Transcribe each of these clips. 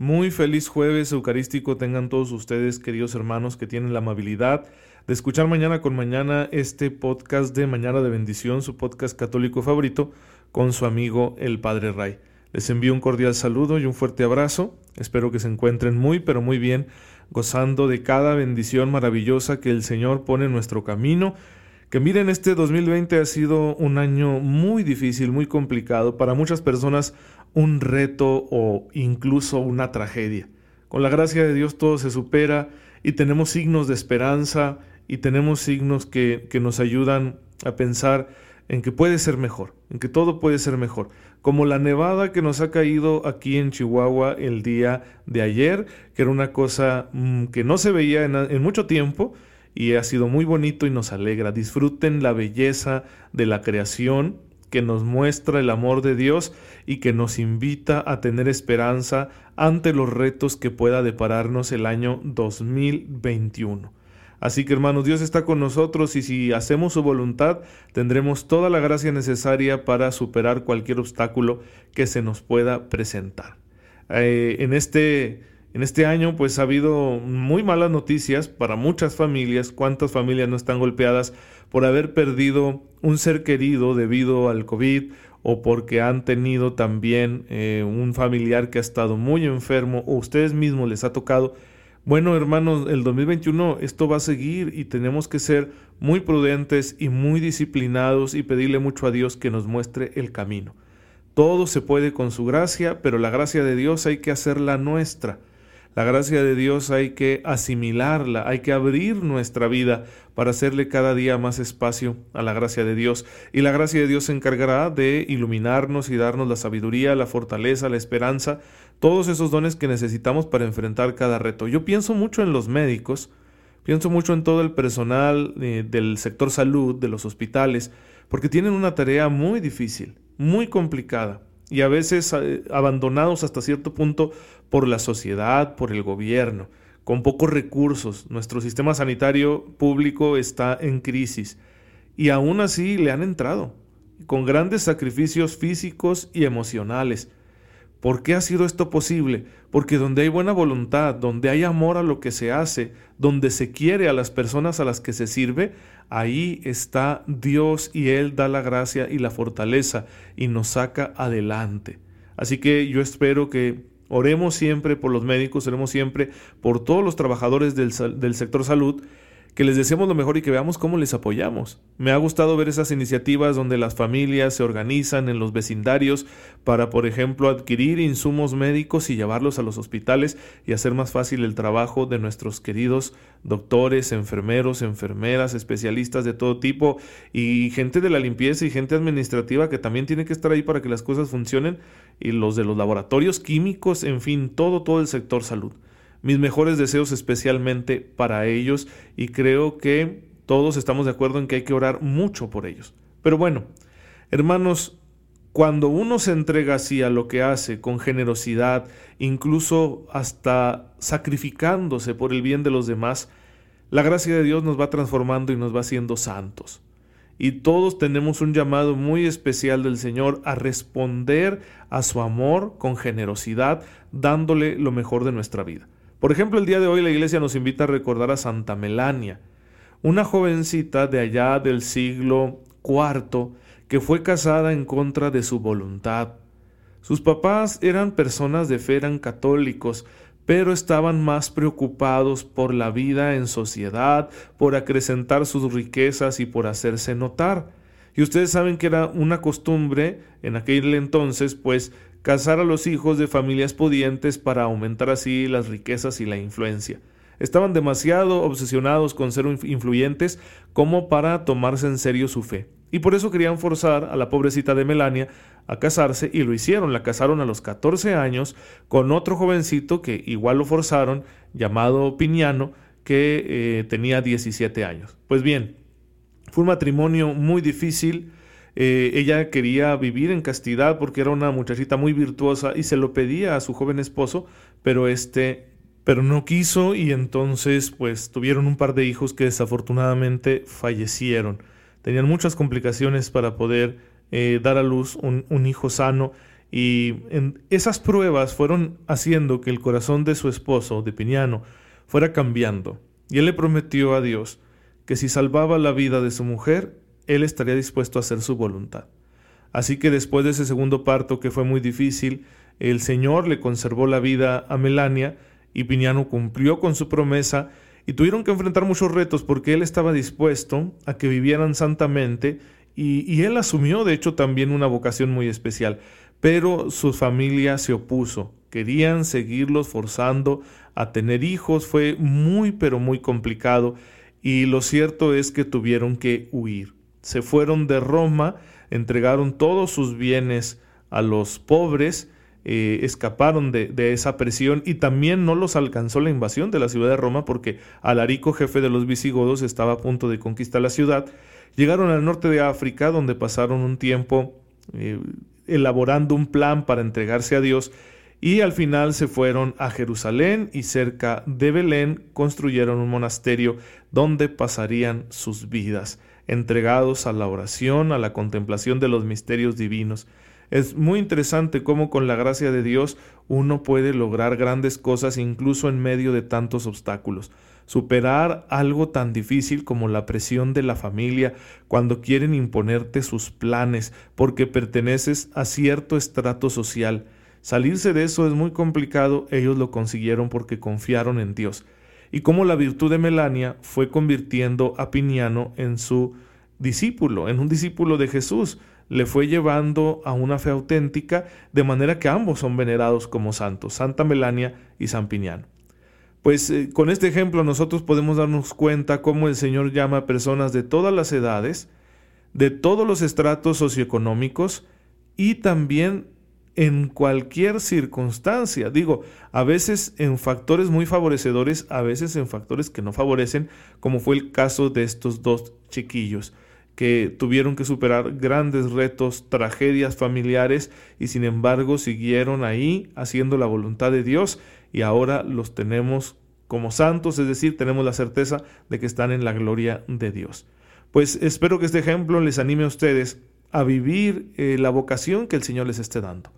Muy feliz jueves eucarístico tengan todos ustedes, queridos hermanos, que tienen la amabilidad de escuchar mañana con mañana este podcast de Mañana de Bendición, su podcast católico favorito, con su amigo el Padre Ray. Les envío un cordial saludo y un fuerte abrazo. Espero que se encuentren muy, pero muy bien, gozando de cada bendición maravillosa que el Señor pone en nuestro camino. Que miren, este 2020 ha sido un año muy difícil, muy complicado. Para muchas personas un reto o incluso una tragedia. Con la gracia de Dios todo se supera y tenemos signos de esperanza y tenemos signos que, que nos ayudan a pensar en que puede ser mejor, en que todo puede ser mejor. Como la nevada que nos ha caído aquí en Chihuahua el día de ayer, que era una cosa mm, que no se veía en, en mucho tiempo y ha sido muy bonito y nos alegra. Disfruten la belleza de la creación que nos muestra el amor de Dios y que nos invita a tener esperanza ante los retos que pueda depararnos el año 2021. Así que hermanos, Dios está con nosotros y si hacemos su voluntad, tendremos toda la gracia necesaria para superar cualquier obstáculo que se nos pueda presentar. Eh, en este en este año pues ha habido muy malas noticias para muchas familias. ¿Cuántas familias no están golpeadas por haber perdido un ser querido debido al COVID o porque han tenido también eh, un familiar que ha estado muy enfermo o ustedes mismos les ha tocado? Bueno, hermanos, el 2021 esto va a seguir y tenemos que ser muy prudentes y muy disciplinados y pedirle mucho a Dios que nos muestre el camino. Todo se puede con su gracia, pero la gracia de Dios hay que hacerla nuestra. La gracia de Dios hay que asimilarla, hay que abrir nuestra vida para hacerle cada día más espacio a la gracia de Dios. Y la gracia de Dios se encargará de iluminarnos y darnos la sabiduría, la fortaleza, la esperanza, todos esos dones que necesitamos para enfrentar cada reto. Yo pienso mucho en los médicos, pienso mucho en todo el personal eh, del sector salud, de los hospitales, porque tienen una tarea muy difícil, muy complicada y a veces eh, abandonados hasta cierto punto por la sociedad, por el gobierno, con pocos recursos. Nuestro sistema sanitario público está en crisis y aún así le han entrado, con grandes sacrificios físicos y emocionales. ¿Por qué ha sido esto posible? Porque donde hay buena voluntad, donde hay amor a lo que se hace, donde se quiere a las personas a las que se sirve, ahí está Dios y Él da la gracia y la fortaleza y nos saca adelante. Así que yo espero que oremos siempre por los médicos, oremos siempre por todos los trabajadores del, del sector salud que les deseemos lo mejor y que veamos cómo les apoyamos. Me ha gustado ver esas iniciativas donde las familias se organizan en los vecindarios para, por ejemplo, adquirir insumos médicos y llevarlos a los hospitales y hacer más fácil el trabajo de nuestros queridos doctores, enfermeros, enfermeras, especialistas de todo tipo y gente de la limpieza y gente administrativa que también tiene que estar ahí para que las cosas funcionen y los de los laboratorios químicos, en fin, todo, todo el sector salud mis mejores deseos especialmente para ellos y creo que todos estamos de acuerdo en que hay que orar mucho por ellos. Pero bueno, hermanos, cuando uno se entrega así a lo que hace, con generosidad, incluso hasta sacrificándose por el bien de los demás, la gracia de Dios nos va transformando y nos va haciendo santos. Y todos tenemos un llamado muy especial del Señor a responder a su amor con generosidad, dándole lo mejor de nuestra vida. Por ejemplo, el día de hoy la iglesia nos invita a recordar a Santa Melania, una jovencita de allá del siglo IV que fue casada en contra de su voluntad. Sus papás eran personas de fe, eran católicos, pero estaban más preocupados por la vida en sociedad, por acrecentar sus riquezas y por hacerse notar. Y ustedes saben que era una costumbre en aquel entonces, pues, casar a los hijos de familias pudientes para aumentar así las riquezas y la influencia. Estaban demasiado obsesionados con ser influyentes como para tomarse en serio su fe. Y por eso querían forzar a la pobrecita de Melania a casarse y lo hicieron. La casaron a los 14 años con otro jovencito que igual lo forzaron, llamado Piñano, que eh, tenía 17 años. Pues bien, fue un matrimonio muy difícil. Eh, ella quería vivir en castidad porque era una muchachita muy virtuosa y se lo pedía a su joven esposo, pero este pero no quiso y entonces pues tuvieron un par de hijos que desafortunadamente fallecieron. Tenían muchas complicaciones para poder eh, dar a luz un, un hijo sano y en esas pruebas fueron haciendo que el corazón de su esposo, de Piñano, fuera cambiando. Y él le prometió a Dios que si salvaba la vida de su mujer, él estaría dispuesto a hacer su voluntad. Así que después de ese segundo parto que fue muy difícil, el Señor le conservó la vida a Melania y Piñano cumplió con su promesa y tuvieron que enfrentar muchos retos porque él estaba dispuesto a que vivieran santamente y, y, él asumió de hecho también una vocación muy especial, pero su familia se opuso, querían seguirlos forzando a tener hijos, fue muy pero muy complicado y lo cierto es que tuvieron que huir. Se fueron de Roma, entregaron todos sus bienes a los pobres, eh, escaparon de, esa presión y también no los alcanzó la invasión de la ciudad de Roma porque Alarico, jefe de los visigodos, estaba a punto de conquistar la ciudad. Llegaron al norte de África donde pasaron un tiempo eh, elaborando un plan para entregarse a Dios y al final se fueron a Jerusalén y cerca de Belén construyeron un monasterio donde pasarían sus vidas, entregados a la oración, a la contemplación de los misterios divinos. Es muy interesante cómo con la gracia de Dios uno puede lograr grandes cosas incluso en medio de tantos obstáculos. Superar algo tan difícil como la presión de la familia cuando quieren imponerte sus planes porque perteneces a cierto estrato social. Salirse de eso es muy complicado, ellos lo consiguieron porque confiaron en Dios. Y cómo la virtud de Melania fue convirtiendo a Piniano en su discípulo, en un discípulo de Jesús, le fue llevando a una fe auténtica, de manera que ambos son venerados como santos, Santa Melania y San Piniano. Pues eh, con este ejemplo nosotros podemos darnos cuenta cómo el Señor llama a personas de todas las edades, de todos los estratos socioeconómicos y también en cualquier circunstancia. Digo, a veces en factores muy favorecedores, a veces en factores que no favorecen, como fue el caso de estos dos chiquillos que tuvieron que superar grandes retos, tragedias familiares y sin embargo siguieron ahí haciendo la voluntad de Dios y ahora los tenemos como santos, es decir, tenemos la certeza de que están en la gloria de Dios. Pues espero que este ejemplo les anime a ustedes a vivir eh, la vocación que el Señor les esté dando,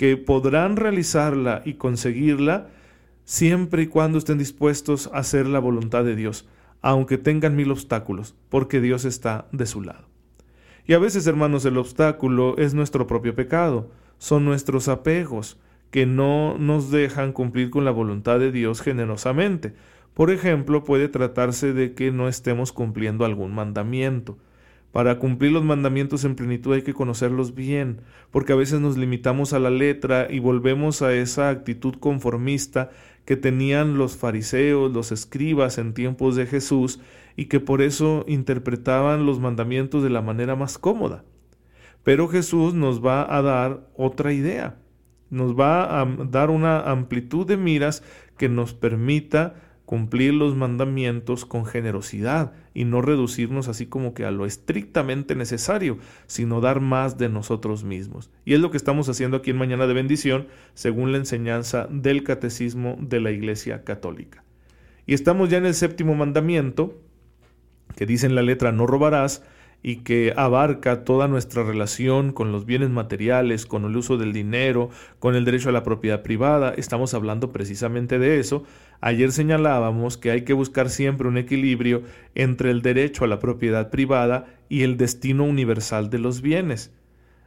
que podrán realizarla y conseguirla siempre y cuando estén dispuestos a hacer la voluntad de Dios aunque tengan mil obstáculos, porque Dios está de su lado. Y a veces, hermanos, el obstáculo es nuestro propio pecado, son nuestros apegos que no nos dejan cumplir con la voluntad de Dios generosamente. Por ejemplo, puede tratarse de que no estemos cumpliendo algún mandamiento. Para cumplir los mandamientos en plenitud hay que conocerlos bien, porque a veces nos limitamos a la letra y volvemos a esa actitud conformista que tenían los fariseos, los escribas en tiempos de Jesús y que por eso interpretaban los mandamientos de la manera más cómoda. Pero Jesús nos va a dar otra idea, nos va a dar una amplitud de miras que nos permita cumplir los mandamientos con generosidad y no reducirnos así como que a lo estrictamente necesario, sino dar más de nosotros mismos. Y es lo que estamos haciendo aquí en Mañana de Bendición, según la enseñanza del Catecismo de la Iglesia Católica. Y estamos ya en el séptimo mandamiento, que dice en la letra no robarás, y que abarca toda nuestra relación con los bienes materiales, con el uso del dinero, con el derecho a la propiedad privada. Estamos hablando precisamente de eso. Ayer señalábamos que hay que buscar siempre un equilibrio entre el derecho a la propiedad privada y el destino universal de los bienes.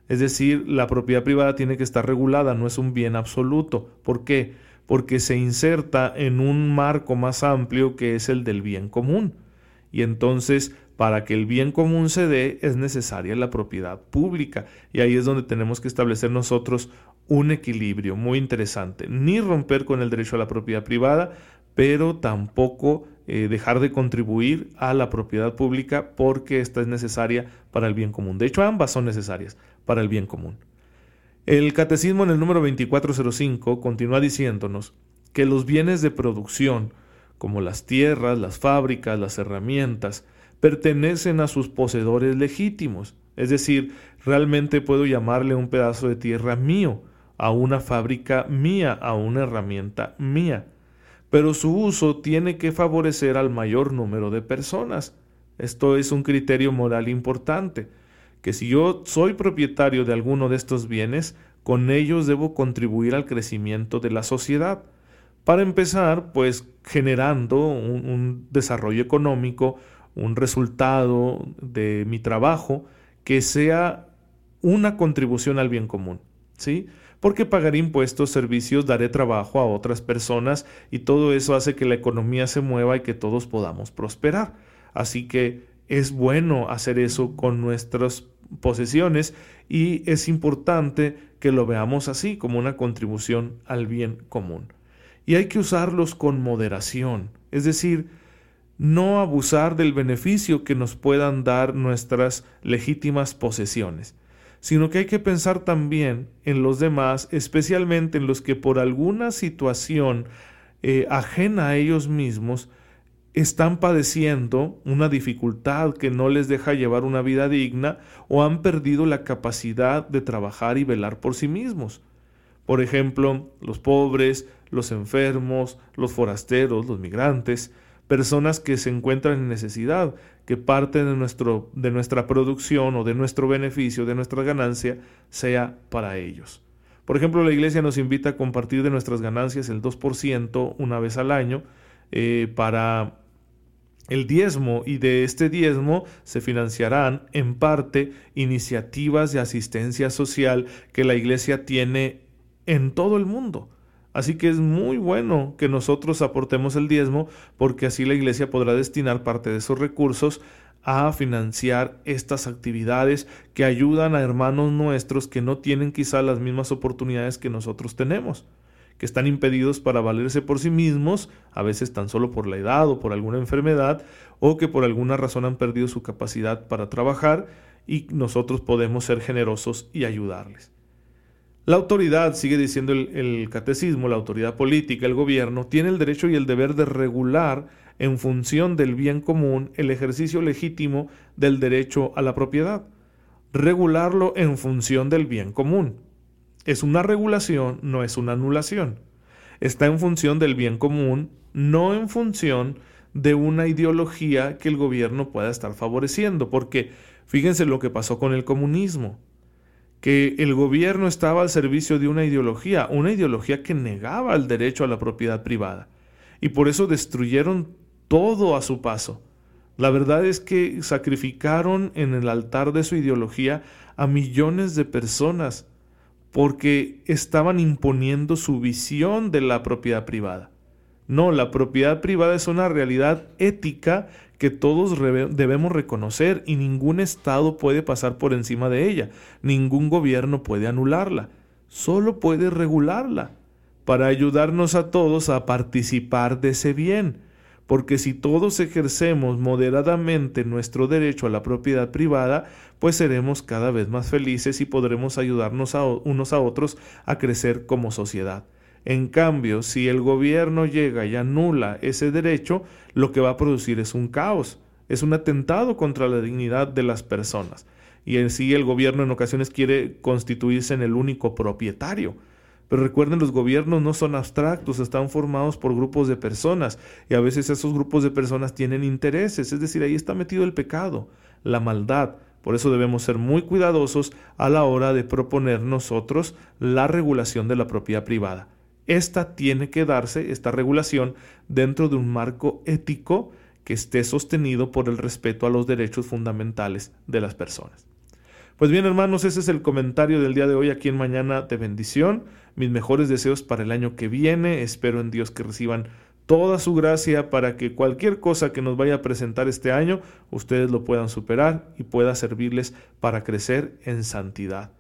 Es decir, la propiedad privada tiene que estar regulada, no es un bien absoluto. ¿Por qué? Porque se inserta en un marco más amplio que es el del bien común. Y entonces para que el bien común se dé es necesaria la propiedad pública y ahí es donde tenemos que establecer nosotros un equilibrio muy interesante, ni romper con el derecho a la propiedad privada, pero tampoco eh, dejar de contribuir a la propiedad pública porque esta es necesaria para el bien común. De hecho, ambas son necesarias para el bien común. El catecismo en el número 2405 continúa diciéndonos que los bienes de producción, como las tierras, las fábricas, las herramientas, pertenecen a sus poseedores legítimos. Es decir, realmente puedo llamarle un pedazo de tierra mío, a una fábrica mía, a una herramienta mía. Pero su uso tiene que favorecer al mayor número de personas. Esto es un criterio moral importante, que si yo soy propietario de alguno de estos bienes, con ellos debo contribuir al crecimiento de la sociedad. Para empezar, pues generando un, desarrollo económico, un resultado de mi trabajo que sea una contribución al bien común, ¿sí? Porque pagaré impuestos, servicios, daré trabajo a otras personas y todo eso hace que la economía se mueva y que todos podamos prosperar. Así que es bueno hacer eso con nuestras posesiones y es importante que lo veamos así como una contribución al bien común y hay que usarlos con moderación, es decir, no abusar del beneficio que nos puedan dar nuestras legítimas posesiones, sino que hay que pensar también en los demás, especialmente en los que por alguna situación eh, ajena a ellos mismos están padeciendo una dificultad que no les deja llevar una vida digna o han perdido la capacidad de trabajar y velar por sí mismos. Por ejemplo, los pobres, los enfermos, los forasteros, los migrantes, personas que se encuentran en necesidad, que parte de, nuestro, de nuestra producción o de nuestro beneficio, de nuestra ganancia, sea para ellos. Por ejemplo, la Iglesia nos invita a compartir de nuestras ganancias el 2% una vez al año eh, para el diezmo y de este diezmo se financiarán en parte iniciativas de asistencia social que la Iglesia tiene en todo el mundo. Así que es muy bueno que nosotros aportemos el diezmo porque así la iglesia podrá destinar parte de esos recursos a financiar estas actividades que ayudan a hermanos nuestros que no tienen quizá las mismas oportunidades que nosotros tenemos, que están impedidos para valerse por sí mismos, a veces tan solo por la edad o por alguna enfermedad, o que por alguna razón han perdido su capacidad para trabajar y nosotros podemos ser generosos y ayudarles. La autoridad, sigue diciendo el, catecismo, la autoridad política, el gobierno, tiene el derecho y el deber de regular en función del bien común el ejercicio legítimo del derecho a la propiedad. Regularlo en función del bien común. Es una regulación, no es una anulación. Está en función del bien común, no en función de una ideología que el gobierno pueda estar favoreciendo, porque fíjense lo que pasó con el comunismo que el gobierno estaba al servicio de una ideología, una ideología que negaba el derecho a la propiedad privada. Y por eso destruyeron todo a su paso. La verdad es que sacrificaron en el altar de su ideología a millones de personas porque estaban imponiendo su visión de la propiedad privada. No, la propiedad privada es una realidad ética que todos debemos reconocer y ningún Estado puede pasar por encima de ella, ningún gobierno puede anularla, solo puede regularla para ayudarnos a todos a participar de ese bien, porque si todos ejercemos moderadamente nuestro derecho a la propiedad privada, pues seremos cada vez más felices y podremos ayudarnos a unos a otros a crecer como sociedad. En cambio, si el gobierno llega y anula ese derecho, lo que va a producir es un caos, es un atentado contra la dignidad de las personas. Y en sí el gobierno en ocasiones quiere constituirse en el único propietario. Pero recuerden, los gobiernos no son abstractos, están formados por grupos de personas y a veces esos grupos de personas tienen intereses, es decir, ahí está metido el pecado, la maldad. Por eso debemos ser muy cuidadosos a la hora de proponer nosotros la regulación de la propiedad privada. Esta tiene que darse, esta regulación, dentro de un marco ético que esté sostenido por el respeto a los derechos fundamentales de las personas. Pues bien, hermanos, ese es el comentario del día de hoy aquí en Mañana de Bendición. Mis mejores deseos para el año que viene. Espero en Dios que reciban toda su gracia para que cualquier cosa que nos vaya a presentar este año, ustedes lo puedan superar y pueda servirles para crecer en santidad.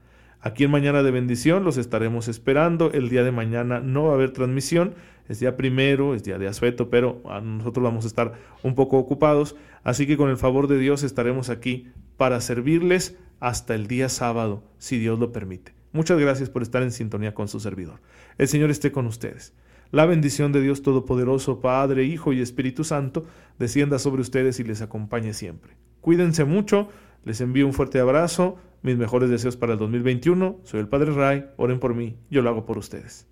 Aquí en Mañana de Bendición los estaremos esperando. El día de mañana no va a haber transmisión. es día primero, es día de asueto, pero nosotros vamos a estar un poco ocupados, así que con el favor de Dios estaremos aquí para servirles hasta el día sábado, si Dios lo permite. Muchas gracias por estar en sintonía con su servidor. El Señor esté con ustedes. La bendición de Dios Todopoderoso, Padre, Hijo y Espíritu Santo, descienda sobre ustedes y les acompañe siempre. Cuídense mucho, les envío un fuerte abrazo, mis mejores deseos para el 2021. Soy el Padre Ray, oren por mí, yo lo hago por ustedes.